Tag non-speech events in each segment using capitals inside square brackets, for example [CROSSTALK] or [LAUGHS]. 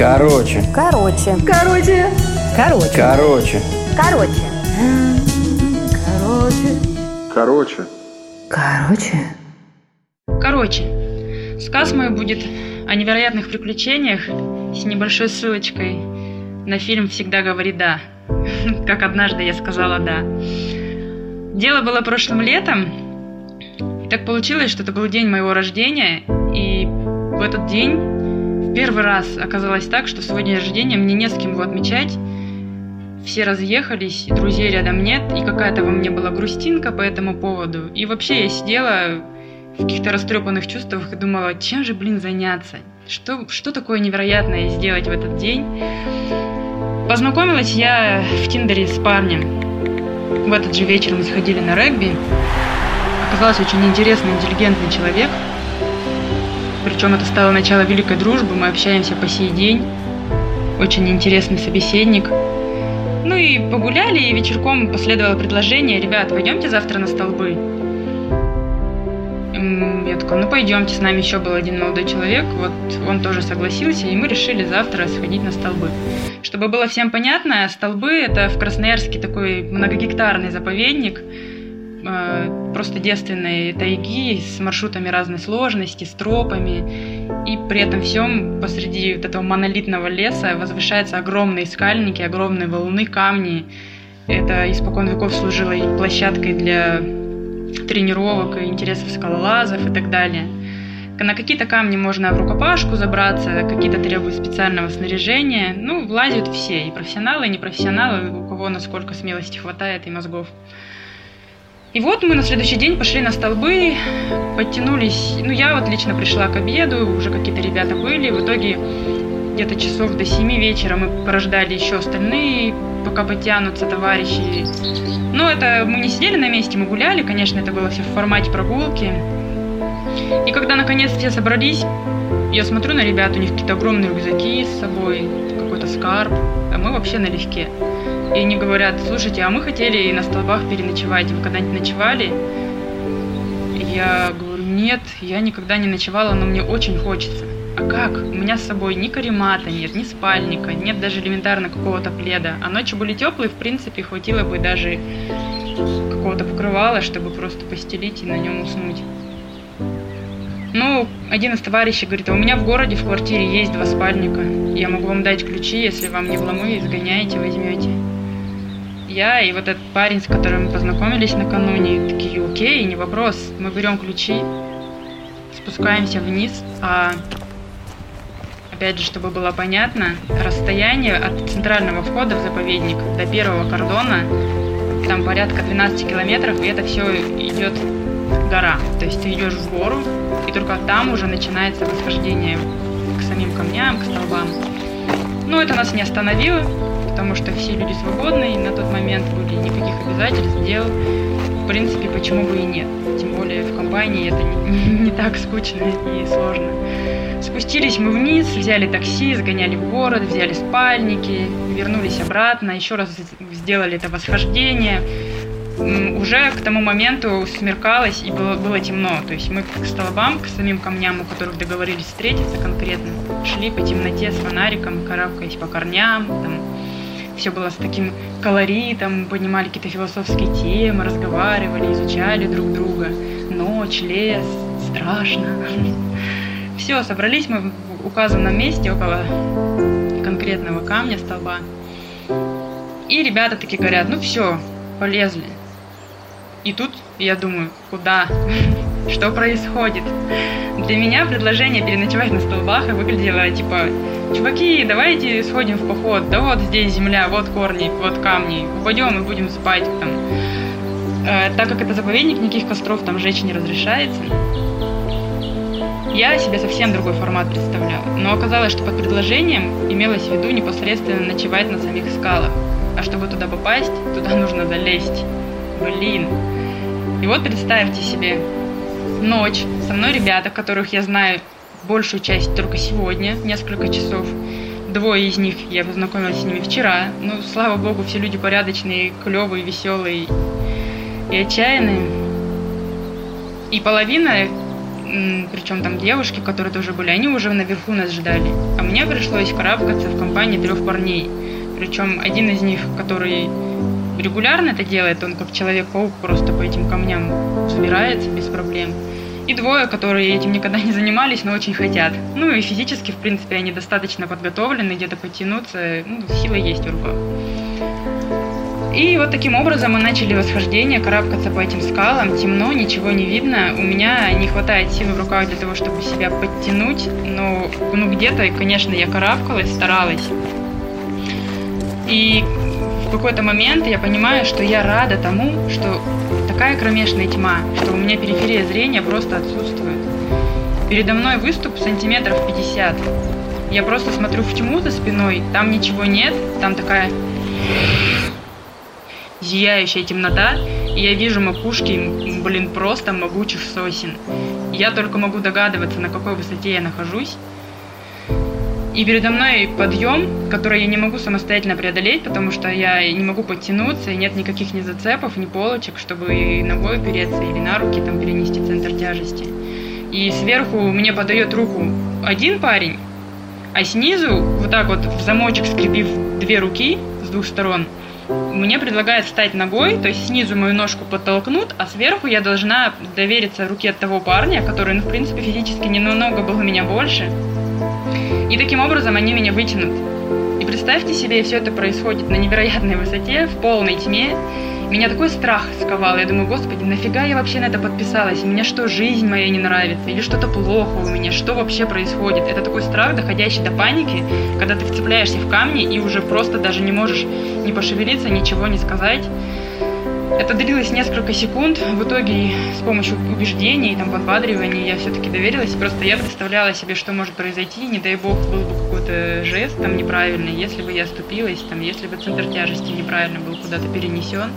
Короче. Короче. Короче. Короче. Короче. Короче. Короче. Короче. Короче. Короче, сказ мой будет о невероятных приключениях с небольшой ссылочкой на фильм «Всегда говори да», как однажды я сказала «да». Дело было прошлым летом, и так получилось, что это был день моего рождения, и в этот день первый раз оказалось так, что свой день рождения мне не с кем его отмечать, все разъехались, друзей рядом нет, и какая-то во мне была грустинка по этому поводу. И вообще я сидела в каких-то растрепанных чувствах и думала, чем же, блин, заняться? Что, что такое невероятное сделать в этот день? Познакомилась я в Тиндере с парнем. В этот же вечер мы сходили на регби. Оказался очень интересный, интеллигентный человек. Причем это стало начало великой дружбы, мы общаемся по сей день. Очень интересный собеседник. Ну и погуляли, и вечерком последовало предложение, ребят, пойдемте завтра на столбы. Я такой, ну пойдемте, с нами еще был один молодой человек, вот он тоже согласился, и мы решили завтра сходить на столбы. Чтобы было всем понятно, столбы это в Красноярске такой многогектарный заповедник, э, просто девственной тайги с маршрутами разной сложности, с тропами. И при этом всем посреди вот этого монолитного леса возвышаются огромные скальники, огромные валуны, камни. Это испокон веков служило и площадкой для тренировок, и интересов скалолазов и так далее. На какие-то камни можно в рукопашку забраться, какие-то требуют специального снаряжения. Ну, влазят все, и профессионалы, и непрофессионалы, у кого насколько смелости хватает и мозгов. И вот мы на следующий день пошли на столбы, подтянулись. Ну, я вот лично пришла к обеду, уже какие-то ребята были. В итоге где-то часов до 7 вечера мы порождали еще остальные, пока потянутся товарищи. Но это мы не сидели на месте, мы гуляли, конечно, это было все в формате прогулки. И когда наконец все собрались, я смотрю на ребят, у них какие-то огромные рюкзаки с собой, какой-то скарб, а мы вообще налегке. И они говорят, слушайте, а мы хотели и на столбах переночевать, вы когда-нибудь ночевали? Я говорю, нет, я никогда не ночевала, но мне очень хочется. А как? У меня с собой ни каремата нет, ни спальника, нет даже элементарно какого-то пледа. А ночи были теплые, в принципе, хватило бы даже какого-то покрывала, чтобы просто постелить и на нем уснуть. Ну, один из товарищей говорит, а у меня в городе в квартире есть два спальника. Я могу вам дать ключи, если вам не вломы, изгоняете, возьмете. Я и вот этот парень, с которым мы познакомились накануне, такие, окей, не вопрос. Мы берем ключи, спускаемся вниз, а опять же, чтобы было понятно, расстояние от центрального входа в заповедник до первого кордона там порядка 12 километров, и это все идет гора. То есть ты идешь в гору, и только там уже начинается восхождение к самим камням, к столбам. Но это нас не остановило, потому что все люди свободны, и на тот момент были никаких обязательств, дел. В принципе, почему бы и нет. Тем более в компании это не, [LAUGHS] не так скучно и сложно. Спустились мы вниз, взяли такси, сгоняли в город, взяли спальники, вернулись обратно, еще раз сделали это восхождение. Уже к тому моменту смеркалось и было, было темно. То есть мы к столбам, к самим камням, у которых договорились встретиться конкретно, шли по темноте с фонариком, карабкаясь по корням, там, все было с таким колоритом, поднимали какие-то философские темы, разговаривали, изучали друг друга. Ночь, лес, страшно. [LAUGHS] Все, собрались мы в указанном месте около конкретного камня, столба. И ребята такие говорят, ну все, полезли. И тут я думаю, куда? [LAUGHS] Что происходит? Для меня предложение переночевать на столбах выглядело типа, чуваки, давайте сходим в поход, да вот здесь земля, вот корни, вот камни, упадем и будем спать там. Э, так как это заповедник, никаких костров там жечь не разрешается. Я себе совсем другой формат представляла, но оказалось, что под предложением имелось в виду непосредственно ночевать на самих скалах. А чтобы туда попасть, туда нужно залезть. Блин. И вот представьте себе, ночь, со мной ребята, которых я знаю большую часть только сегодня, несколько часов. Двое из них я познакомилась с ними вчера. Ну, слава богу, все люди порядочные, клевые, веселые и отчаянные. И половина причем там девушки, которые тоже были, они уже наверху нас ждали. А мне пришлось карабкаться в компании трех парней. Причем один из них, который регулярно это делает, он как человек-паук просто по этим камням взбирается без проблем. И двое, которые этим никогда не занимались, но очень хотят. Ну и физически, в принципе, они достаточно подготовлены, где-то подтянуться, ну, сила есть в руках. И вот таким образом мы начали восхождение, карабкаться по этим скалам. Темно, ничего не видно. У меня не хватает силы в руках для того, чтобы себя подтянуть. Но ну, где-то, конечно, я карабкалась, старалась. И в какой-то момент я понимаю, что я рада тому, что такая кромешная тьма, что у меня периферия зрения просто отсутствует. Передо мной выступ сантиметров 50. Я просто смотрю в тьму за спиной, там ничего нет, там такая зияющая темнота, и я вижу макушки, блин, просто могучих сосен. Я только могу догадываться, на какой высоте я нахожусь. И передо мной подъем, который я не могу самостоятельно преодолеть, потому что я не могу подтянуться, и нет никаких ни зацепов, ни полочек, чтобы ногой опереться или на руки там перенести центр тяжести. И сверху мне подает руку один парень, а снизу, вот так вот в замочек скрепив две руки с двух сторон, мне предлагают встать ногой, то есть снизу мою ножку подтолкнут, а сверху я должна довериться руке того парня, который, ну, в принципе, физически не намного был у меня больше. И таким образом они меня вытянут. И представьте себе, все это происходит на невероятной высоте, в полной тьме, меня такой страх сковал. Я думаю, господи, нафига я вообще на это подписалась? Мне что, жизнь моя не нравится? Или что-то плохо у меня? Что вообще происходит? Это такой страх, доходящий до паники, когда ты вцепляешься в камни и уже просто даже не можешь не пошевелиться, ничего не сказать. Это длилось несколько секунд. В итоге с помощью убеждений там, подбадривания я все-таки доверилась. Просто я представляла себе, что может произойти. Не дай бог, был бы какой-то жест там неправильный, если бы я оступилась, там, если бы центр тяжести неправильно был куда-то перенесен,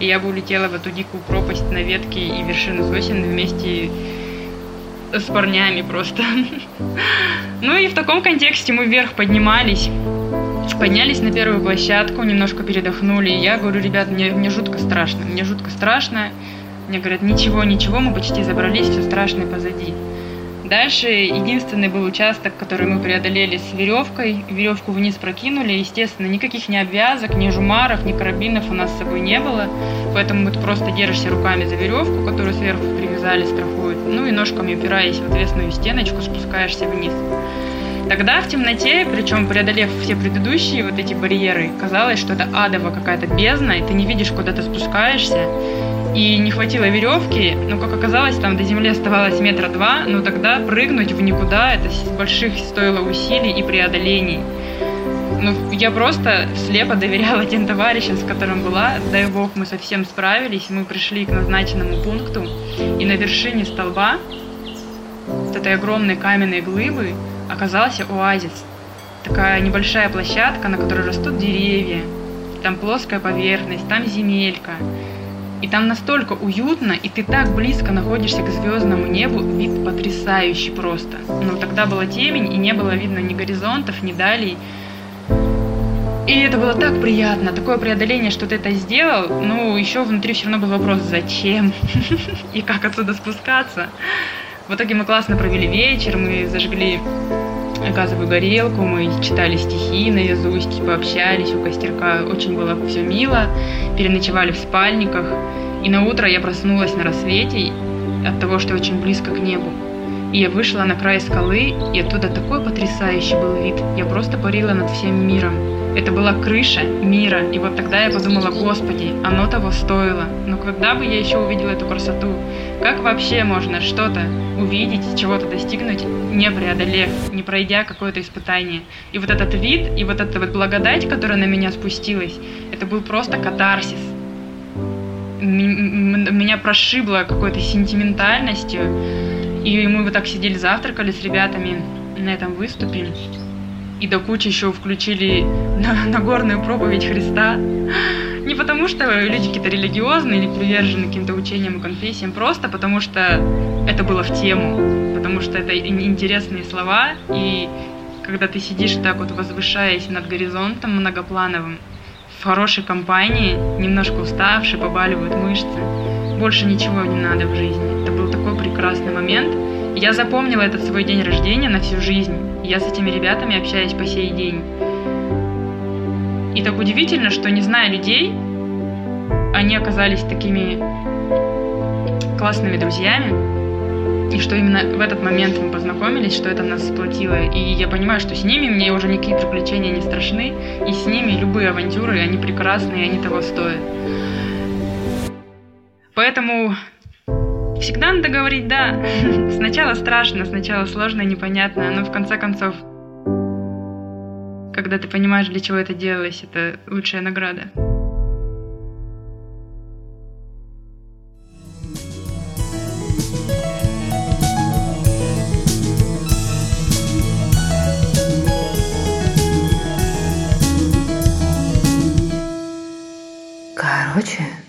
и я бы улетела в эту дикую пропасть на ветки и вершины сосен вместе с парнями просто. [LAUGHS] Ну и в таком контексте мы вверх поднимались. Поднялись на первую площадку, немножко передохнули. И я говорю, ребят, мне, мне жутко страшно, мне жутко страшно. Мне говорят, ничего, ничего, мы почти забрались, все страшное позади. Дальше единственный был участок, который мы преодолели с веревкой. Веревку вниз прокинули. Естественно, никаких ни обвязок, ни жумаров, ни карабинов у нас с собой не было. Поэтому ты просто держишься руками за веревку, которую сверху привязали, страхуют. Ну и ножками упираясь в ответственную стеночку, спускаешься вниз. Тогда в темноте, причем преодолев все предыдущие вот эти барьеры, казалось, что это адово какая-то бездна, и ты не видишь, куда ты спускаешься. И не хватило веревки, но, как оказалось, там до земли оставалось метра два, но тогда прыгнуть в никуда, это больших стоило усилий и преодолений. Ну, я просто слепо доверяла тем товарищам, с которым была. Дай бог, мы совсем справились. Мы пришли к назначенному пункту. И на вершине столба, вот этой огромной каменной глыбы, оказался оазис. Такая небольшая площадка, на которой растут деревья. Там плоская поверхность, там земелька. И там настолько уютно, и ты так близко находишься к звездному небу, вид потрясающий просто. Но тогда была темень, и не было видно ни горизонтов, ни далей. И это было так приятно, такое преодоление, что ты это сделал. Ну, еще внутри все равно был вопрос, зачем [LAUGHS] и как отсюда спускаться. В итоге мы классно провели вечер, мы зажгли газовую горелку, мы читали стихи наизусть, пообщались у костерка, очень было все мило, переночевали в спальниках, и на утро я проснулась на рассвете от того, что очень близко к небу. И я вышла на край скалы, и оттуда такой потрясающий был вид. Я просто парила над всем миром. Это была крыша мира. И вот тогда я подумала, господи, оно того стоило. Но когда бы я еще увидела эту красоту? Как вообще можно что-то увидеть, чего-то достигнуть, не преодолев, не пройдя какое-то испытание? И вот этот вид, и вот эта вот благодать, которая на меня спустилась, это был просто катарсис. Меня прошибло какой-то сентиментальностью. И мы вот так сидели, завтракали с ребятами на этом выступе и до кучи еще включили [LAUGHS] на Нагорную проповедь Христа. Не потому, что люди какие-то религиозные или привержены каким-то учениям и конфессиям, просто потому что это было в тему, потому что это интересные слова, и когда ты сидишь так вот возвышаясь над горизонтом многоплановым, в хорошей компании, немножко уставший, побаливают мышцы, больше ничего не надо в жизни. Это был такой прекрасный момент, Я запомнила этот свой день рождения на всю жизнь. Я с этими ребятами общаюсь по сей день. И так удивительно, что не зная людей, они оказались такими классными друзьями, и что именно в этот момент мы познакомились, что это нас сплотило. И я понимаю, что с ними мне уже никакие приключения не страшны, и с ними любые авантюры, они прекрасные, они того стоят. Поэтому всегда надо говорить «да». [LAUGHS] Сначала страшно, сначала сложно, непонятно, но в конце концов, когда ты понимаешь, для чего это делалось, это лучшая награда. Короче,